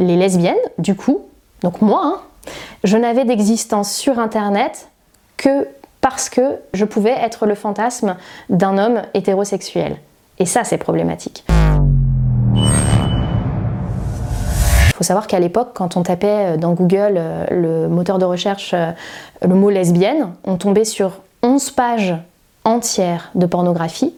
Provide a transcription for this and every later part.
les lesbiennes, du coup, donc moi, hein, je n'avais d'existence sur Internet que parce que je pouvais être le fantasme d'un homme hétérosexuel. Et ça, c'est problématique. Il faut savoir qu'à l'époque, quand on tapait dans Google euh, le moteur de recherche euh, le mot lesbienne, on tombait sur 11 pages entières de pornographie.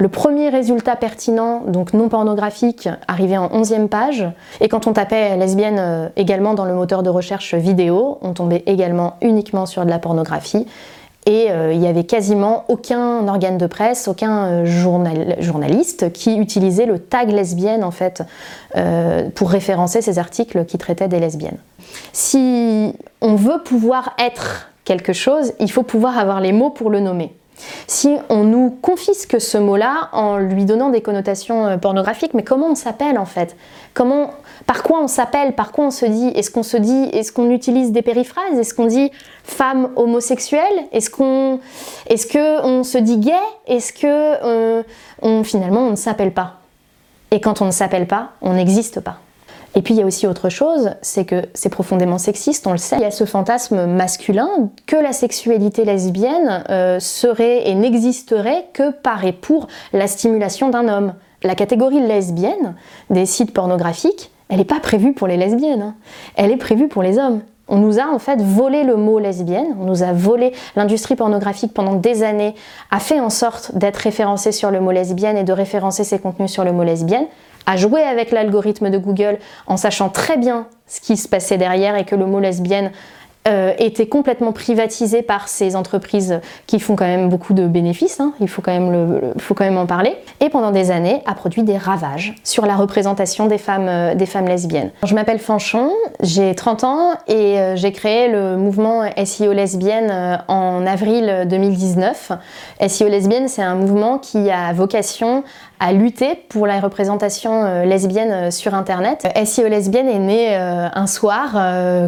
Le premier résultat pertinent, donc non pornographique, arrivait en 11e page. Et quand on tapait lesbienne euh, également dans le moteur de recherche vidéo, on tombait également uniquement sur de la pornographie. Et euh, il n'y avait quasiment aucun organe de presse, aucun euh, journaliste qui utilisait le tag lesbienne en fait pour référencer ces articles qui traitaient des lesbiennes. Si on veut pouvoir être quelque chose, il faut pouvoir avoir les mots pour le nommer. Si on nous confisque ce mot-là en lui donnant des connotations euh, pornographiques, mais comment on s'appelle en fait? Comment, Par quoi on s'appelle? Par quoi on se dit? Est-ce qu'on se dit Est-ce qu'on utilise des périphrases? Est-ce qu'on dit femme homosexuelle Est-ce qu'on se dit gay Est-ce que euh, finalement on ne s'appelle pas? Et quand on ne s'appelle pas, on n'existe pas. Et puis il y a aussi autre chose, c'est que c'est profondément sexiste, on le sait. Il y a ce fantasme masculin que la sexualité lesbienne euh, serait et n'existerait que par et pour la stimulation d'un homme. La catégorie lesbienne des sites pornographiques, elle n'est pas prévue pour les lesbiennes, hein. elle est prévue pour les hommes. On nous a en fait volé le mot lesbienne, on nous a volé l'industrie pornographique pendant des années, a fait en sorte d'être référencé sur le mot lesbienne et de référencer ses contenus sur le mot lesbienne à jouer avec l'algorithme de Google en sachant très bien ce qui se passait derrière et que le mot lesbienne euh, était complètement privatisé par ces entreprises qui font quand même beaucoup de bénéfices, hein. il faut quand, même en parler, et pendant des années a produit des ravages sur la représentation des femmes, euh, lesbiennes. Je m'appelle Fanchon, j'ai 30 ans et euh, j'ai créé le mouvement SEO lesbienne en avril 2019. SEO lesbienne, c'est un mouvement qui a vocation à lutter pour la représentation lesbienne sur Internet. SEO lesbienne est né un soir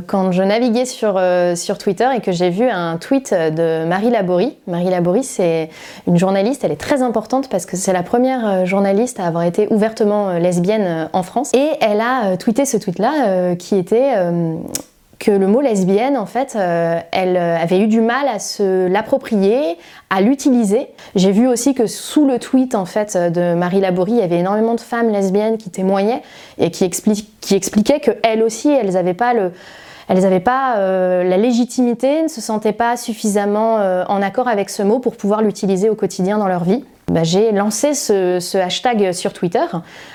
quand je naviguais sur euh, sur Twitter et que j'ai vu un tweet de Marie Laborie. Marie Laborie, c'est une journaliste, elle est très importante parce que c'est la première euh, journaliste à avoir été ouvertement euh, lesbienne en France. Et elle a tweeté ce tweet-là qui était que le mot lesbienne, en fait, elle avait eu du mal à se l'approprier, à l'utiliser. J'ai vu aussi que sous le tweet, en fait, de Marie Laborie, il y avait énormément de femmes lesbiennes qui témoignaient et qui, expliquaient qu'elles aussi, elles n'avaient pas le, elles n'avaient pas euh, la légitimité, ne se sentaient pas suffisamment euh, en accord avec ce mot pour pouvoir l'utiliser au quotidien dans leur vie. Bah, j'ai lancé ce, hashtag sur Twitter,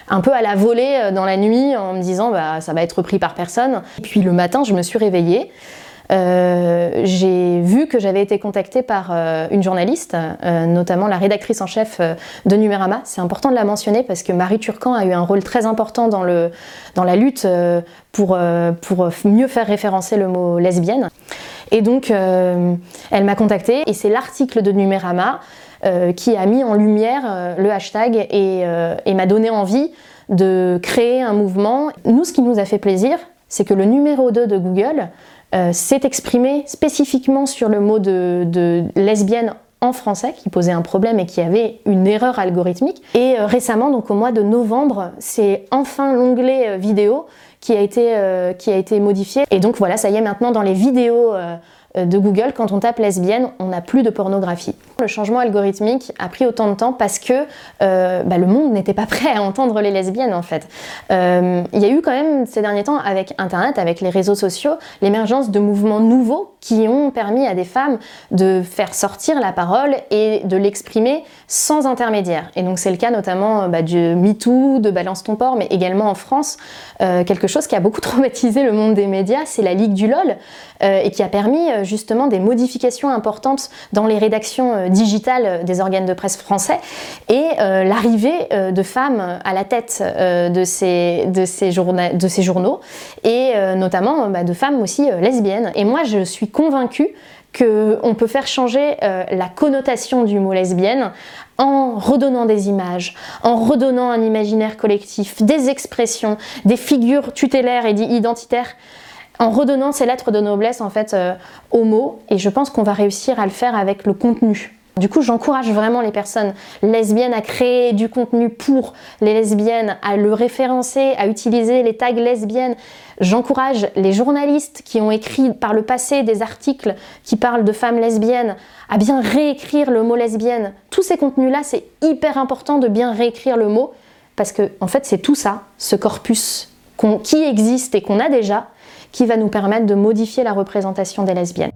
un peu à la volée euh, dans la nuit en me disant bah, ça va être repris par personne. Et puis le matin, je me suis réveillée. Euh, j'ai vu que j'avais été contactée par euh, une journaliste, notamment la rédactrice en chef de Numérama. C'est important de la mentionner parce que Marie Turcan a eu un rôle très important dans, la lutte pour mieux faire référencer le mot lesbienne. Et donc, elle m'a contactée et c'est l'article de Numérama qui a mis en lumière le hashtag et, m'a donné envie de créer un mouvement. Nous, ce qui nous a fait plaisir, c'est que le numéro 2 de Google euh, s'est exprimé spécifiquement sur le mot de, lesbienne en français qui posait un problème et qui avait une erreur algorithmique. Et euh, récemment, donc au mois de novembre, c'est enfin l'onglet euh, vidéo qui a, été, qui a été modifié. Et donc voilà, ça y est, maintenant dans les vidéos euh, de Google, quand on tape lesbienne, on n'a plus de pornographie. Le changement algorithmique a pris autant de temps parce que euh, bah, le monde n'était pas prêt à entendre les lesbiennes en fait. Euh, il y a eu quand même ces derniers temps avec Internet, avec les réseaux sociaux, l'émergence de mouvements nouveaux qui ont permis à des femmes de faire sortir la parole et de l'exprimer sans intermédiaire. Et donc c'est le cas notamment bah, du MeToo, de Balance ton port, mais également en France, quelque chose qui a beaucoup traumatisé le monde des médias, c'est la Ligue du LOL, et qui a permis justement des modifications importantes dans les rédactions euh, digitales des organes de presse français et euh, l'arrivée euh, de femmes à la tête de, ces, de, ces de ces journaux et notamment bah, de femmes aussi lesbiennes. Et moi, je suis convaincue qu'on peut faire changer la connotation du mot lesbienne en redonnant des images, en redonnant un imaginaire collectif, des expressions, des figures tutélaires et identitaires en redonnant ces lettres de noblesse en fait euh, aux mots et je pense qu'on va réussir à le faire avec le contenu Du coup, j'encourage vraiment les personnes lesbiennes à créer du contenu pour les lesbiennes, à le référencer, à utiliser les tags lesbiennes. J'encourage les journalistes qui ont écrit par le passé des articles qui parlent de femmes lesbiennes à bien réécrire le mot lesbienne. Tous ces contenus-là, c'est hyper important de bien réécrire le mot parce que en fait, c'est tout ça, ce corpus qui existe et qu'on a déjà, qui va nous permettre de modifier la représentation des lesbiennes.